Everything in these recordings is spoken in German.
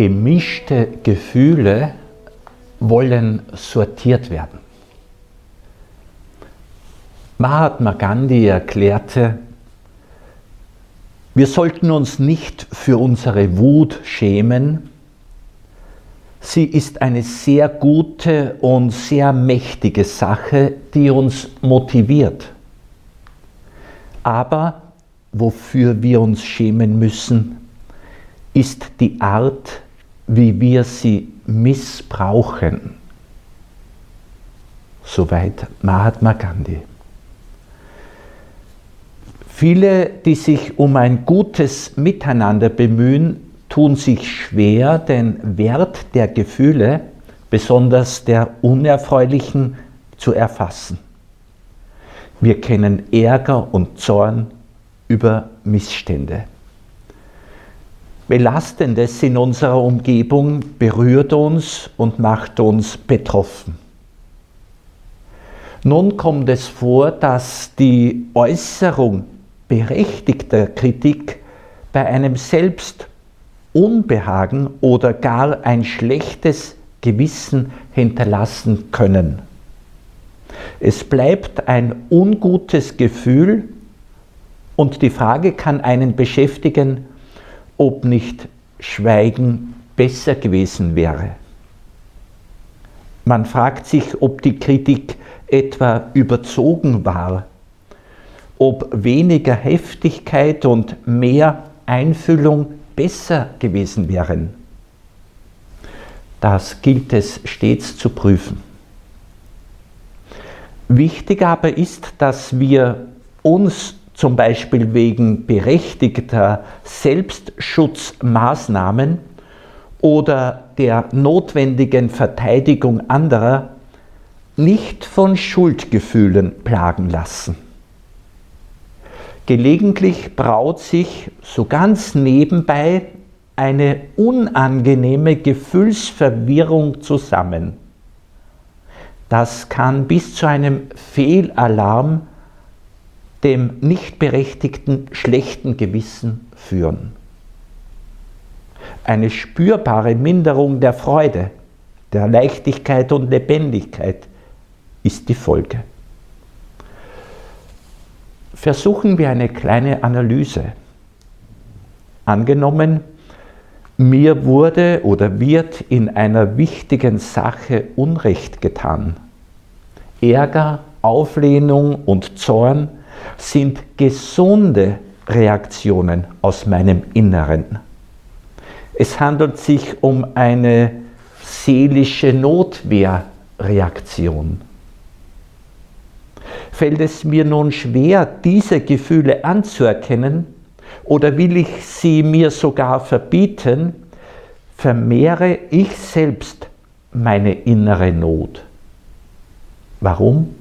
Gemischte Gefühle wollen sortiert werden. Mahatma Gandhi erklärte, wir sollten uns nicht für unsere Wut schämen. Sie ist eine sehr gute und sehr mächtige Sache, die uns motiviert. Aber wofür wir uns schämen müssen, ist die Art, wie wir sie missbrauchen. Soweit Mahatma Gandhi. Viele, die sich um ein gutes Miteinander bemühen, tun sich schwer, den Wert der Gefühle, besonders der unerfreulichen, zu erfassen. Wir kennen Ärger und Zorn über Missstände. Belastendes in unserer Umgebung berührt uns und macht uns betroffen. Nun kommt es vor, dass die Äußerung berechtigter Kritik bei einem selbst Unbehagen oder gar ein schlechtes Gewissen hinterlassen können. Es bleibt ein ungutes Gefühl und die Frage kann einen beschäftigen, ob nicht Schweigen besser gewesen wäre. Man fragt sich, ob die Kritik etwa überzogen war ob weniger Heftigkeit und mehr Einfühlung besser gewesen wären. Das gilt es stets zu prüfen. Wichtig aber ist, dass wir uns zum Beispiel wegen berechtigter Selbstschutzmaßnahmen oder der notwendigen Verteidigung anderer nicht von Schuldgefühlen plagen lassen. Gelegentlich braut sich so ganz nebenbei eine unangenehme Gefühlsverwirrung zusammen. Das kann bis zu einem Fehlalarm, dem nicht berechtigten schlechten Gewissen führen. Eine spürbare Minderung der Freude, der Leichtigkeit und Lebendigkeit ist die Folge versuchen wir eine kleine Analyse. Angenommen, mir wurde oder wird in einer wichtigen Sache Unrecht getan. Ärger, Auflehnung und Zorn sind gesunde Reaktionen aus meinem Inneren. Es handelt sich um eine seelische Notwehrreaktion. Fällt es mir nun schwer, diese Gefühle anzuerkennen oder will ich sie mir sogar verbieten, vermehre ich selbst meine innere Not. Warum?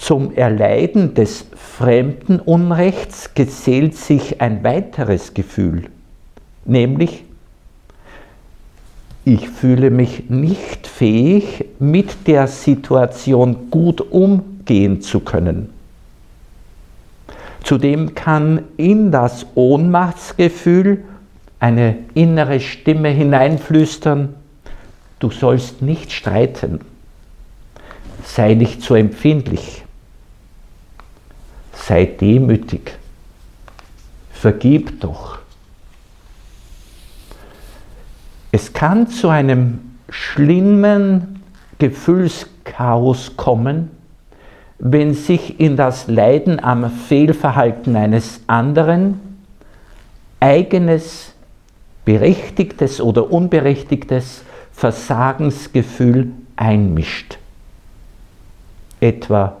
Zum Erleiden des fremden Unrechts gesellt sich ein weiteres Gefühl, nämlich ich fühle mich nicht fähig, mit der Situation gut umgehen zu können. Zudem kann in das Ohnmachtsgefühl eine innere Stimme hineinflüstern, du sollst nicht streiten, sei nicht so empfindlich, sei demütig, vergib doch. Es kann zu einem schlimmen Gefühlschaos kommen, wenn sich in das Leiden am Fehlverhalten eines anderen eigenes berechtigtes oder unberechtigtes Versagensgefühl einmischt. Etwa,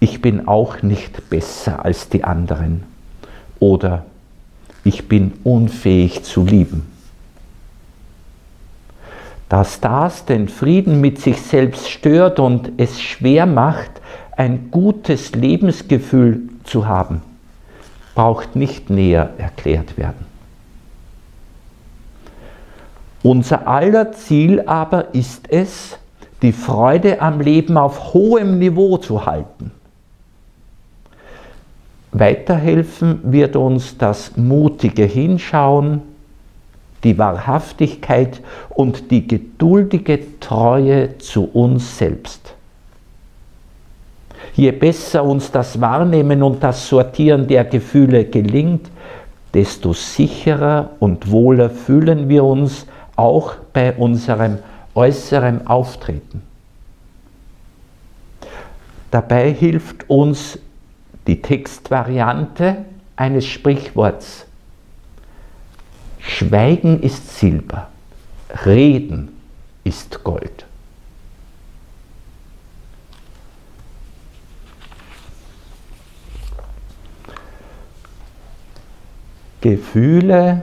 ich bin auch nicht besser als die anderen oder ich bin unfähig zu lieben dass das den Frieden mit sich selbst stört und es schwer macht, ein gutes Lebensgefühl zu haben, braucht nicht näher erklärt werden. Unser aller Ziel aber ist es, die Freude am Leben auf hohem Niveau zu halten. Weiterhelfen wird uns das mutige Hinschauen, die Wahrhaftigkeit und die geduldige Treue zu uns selbst. Je besser uns das Wahrnehmen und das Sortieren der Gefühle gelingt, desto sicherer und wohler fühlen wir uns auch bei unserem äußeren Auftreten. Dabei hilft uns die Textvariante eines Sprichworts. Schweigen ist Silber, Reden ist Gold. Gefühle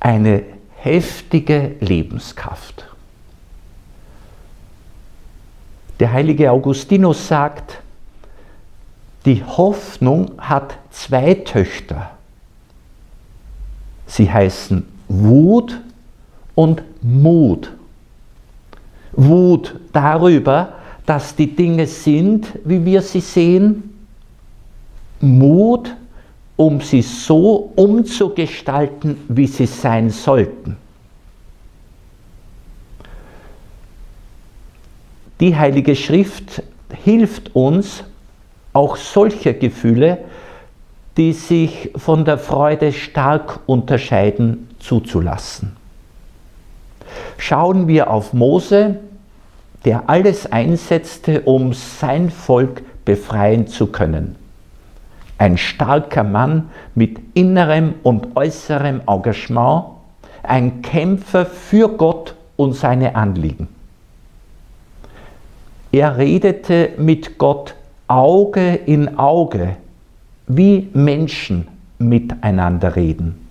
eine heftige Lebenskraft. Der heilige Augustinus sagt, die Hoffnung hat zwei Töchter. Sie heißen Wut und Mut. Wut darüber, dass die Dinge sind, wie wir sie sehen. Mut, um sie so umzugestalten, wie sie sein sollten. Die Heilige Schrift hilft uns, auch solche Gefühle, die sich von der Freude stark unterscheiden, zuzulassen. Schauen wir auf Mose, der alles einsetzte, um sein Volk befreien zu können. Ein starker Mann mit innerem und äußerem Engagement, ein Kämpfer für Gott und seine Anliegen. Er redete mit Gott Auge in Auge, wie Menschen miteinander reden.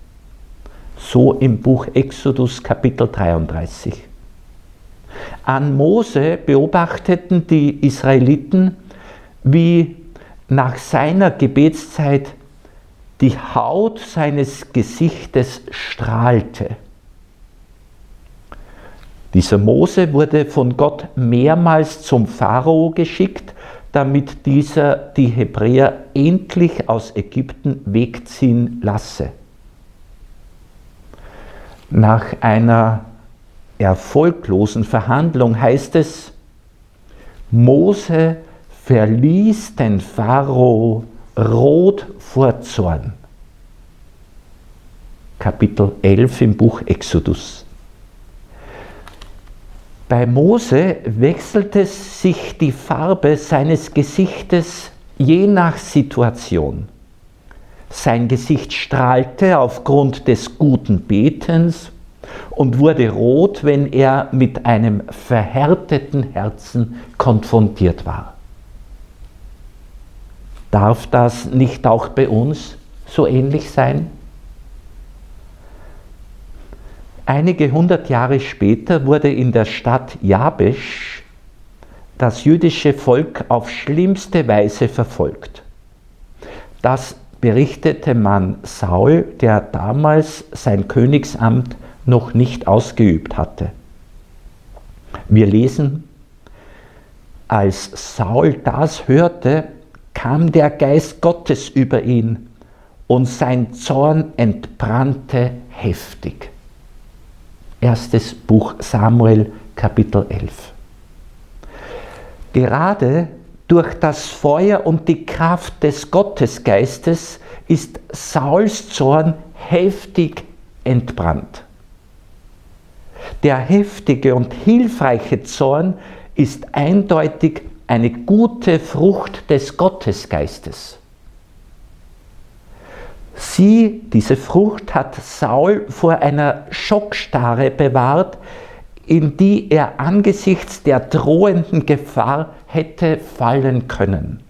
So im Buch Exodus Kapitel 33. An Mose beobachteten die Israeliten, wie nach seiner Gebetszeit die Haut seines Gesichtes strahlte. Dieser Mose wurde von Gott mehrmals zum Pharao geschickt, damit dieser die Hebräer endlich aus Ägypten wegziehen lasse. Nach einer erfolglosen Verhandlung heißt es, Mose verließ den Pharao rot vor Zorn. Kapitel 11 im Buch Exodus. Bei Mose wechselte sich die Farbe seines Gesichtes je nach Situation. Sein Gesicht strahlte aufgrund des guten Betens und wurde rot, wenn er mit einem verhärteten Herzen konfrontiert war. Darf das nicht auch bei uns so ähnlich sein? Einige hundert Jahre später wurde in der Stadt Jabesh das jüdische Volk auf schlimmste Weise verfolgt. Das berichtete man Saul, der damals sein Königsamt noch nicht ausgeübt hatte. Wir lesen, als Saul das hörte, kam der Geist Gottes über ihn und sein Zorn entbrannte heftig. Erstes Buch Samuel Kapitel 11. Gerade durch das Feuer und die Kraft des Gottesgeistes ist Sauls Zorn heftig entbrannt. Der heftige und hilfreiche Zorn ist eindeutig eine gute Frucht des Gottesgeistes. Sie, diese Frucht, hat Saul vor einer Schockstarre bewahrt, in die er angesichts der drohenden Gefahr hätte fallen können.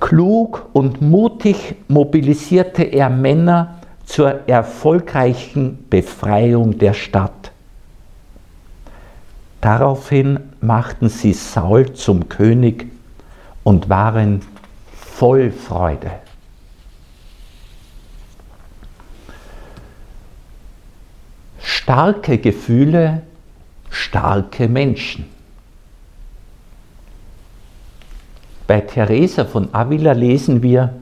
Klug und mutig mobilisierte er Männer zur erfolgreichen Befreiung der Stadt. Daraufhin machten sie Saul zum König und waren voll Freude. Starke Gefühle, starke Menschen. Bei Teresa von Avila lesen wir,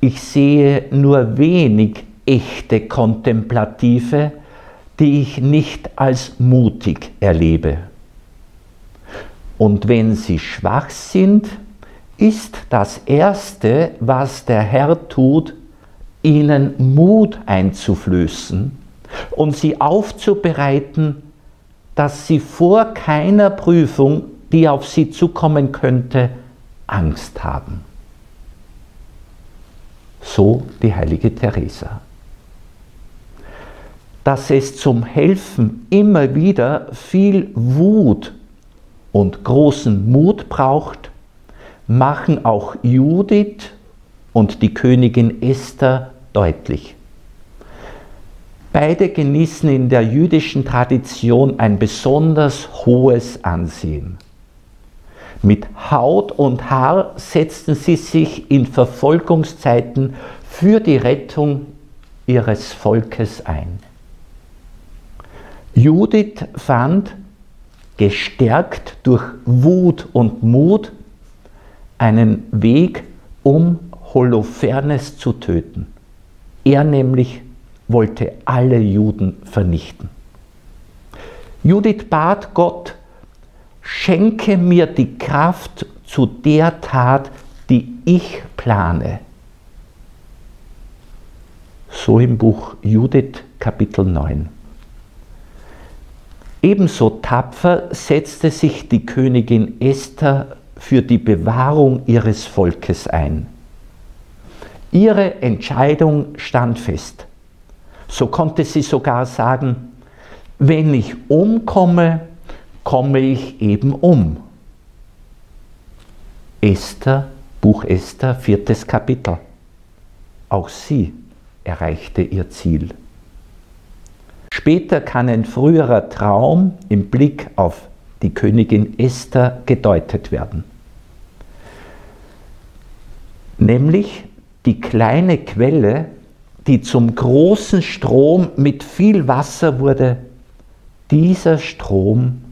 ich sehe nur wenig echte Kontemplative, die ich nicht als mutig erlebe. Und wenn sie schwach sind, ist das Erste, was der Herr tut, ihnen Mut einzuflößen und sie aufzubereiten, dass sie vor keiner Prüfung, die auf sie zukommen könnte, Angst haben. So die heilige Teresa. Dass es zum Helfen immer wieder viel Wut und großen Mut braucht, machen auch Judith und die Königin Esther deutlich. Beide genießen in der jüdischen Tradition ein besonders hohes Ansehen. Mit Haut und Haar setzten sie sich in Verfolgungszeiten für die Rettung ihres Volkes ein. Judith fand, gestärkt durch Wut und Mut, einen Weg, um Holofernes zu töten. Er nämlich wollte alle Juden vernichten. Judith bat Gott, schenke mir die Kraft zu der Tat, die ich plane. So im Buch Judith Kapitel 9. Ebenso tapfer setzte sich die Königin Esther für die Bewahrung ihres Volkes ein. Ihre Entscheidung stand fest. So konnte sie sogar sagen, wenn ich umkomme, komme ich eben um. Esther, Buch Esther, viertes Kapitel. Auch sie erreichte ihr Ziel. Später kann ein früherer Traum im Blick auf die Königin Esther gedeutet werden. Nämlich die kleine Quelle, die zum großen Strom mit viel Wasser wurde, dieser Strom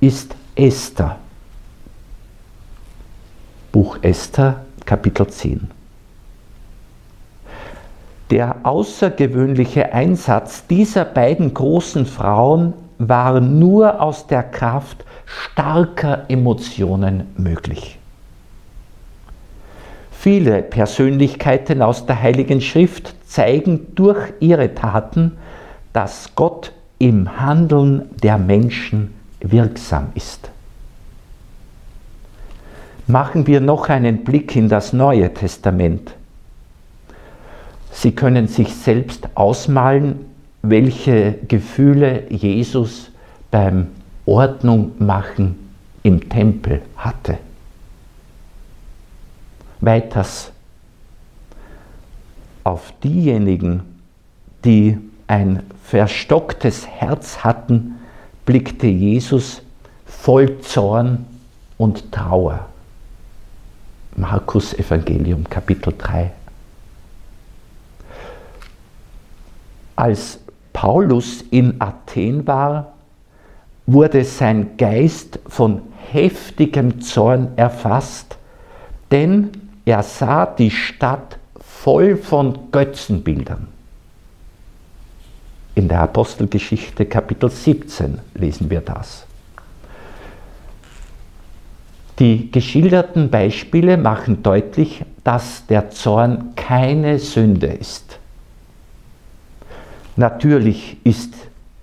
ist Esther. Buch Esther, Kapitel 10. Der außergewöhnliche Einsatz dieser beiden großen Frauen war nur aus der Kraft starker Emotionen möglich. Viele Persönlichkeiten aus der Heiligen Schrift zeigen durch ihre Taten, dass Gott im Handeln der Menschen wirksam ist. Machen wir noch einen Blick in das Neue Testament. Sie können sich selbst ausmalen, welche Gefühle Jesus beim Ordnung machen im Tempel hatte. Weiters auf diejenigen, die ein verstocktes Herz hatten, blickte Jesus voll Zorn und Trauer. Markus Evangelium Kapitel 3. Als Paulus in Athen war, wurde sein Geist von heftigem Zorn erfasst, denn er sah die Stadt voll von Götzenbildern. In der Apostelgeschichte Kapitel 17 lesen wir das. Die geschilderten Beispiele machen deutlich, dass der Zorn keine Sünde ist. Natürlich ist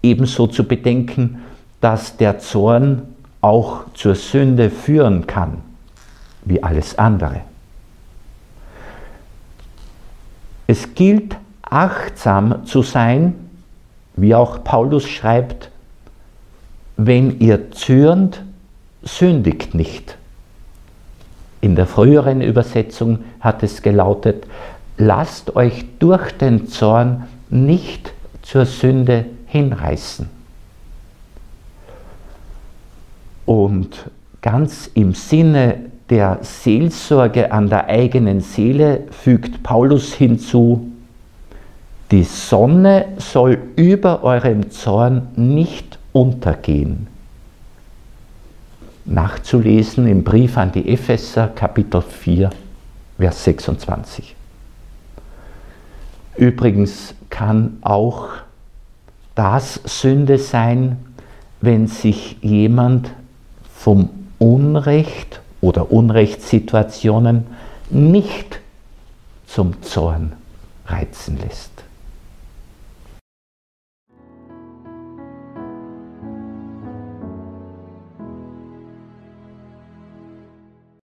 ebenso zu bedenken, dass der Zorn auch zur Sünde führen kann, wie alles andere. Es gilt achtsam zu sein, wie auch Paulus schreibt, wenn ihr zürnt, sündigt nicht. In der früheren Übersetzung hat es gelautet, lasst euch durch den Zorn nicht zur Sünde hinreißen. Und ganz im Sinne der Seelsorge an der eigenen Seele fügt Paulus hinzu, die Sonne soll über eurem Zorn nicht untergehen. Nachzulesen im Brief an die Epheser Kapitel 4, Vers 26. Übrigens kann auch das Sünde sein, wenn sich jemand vom Unrecht oder Unrechtssituationen nicht zum Zorn reizen lässt.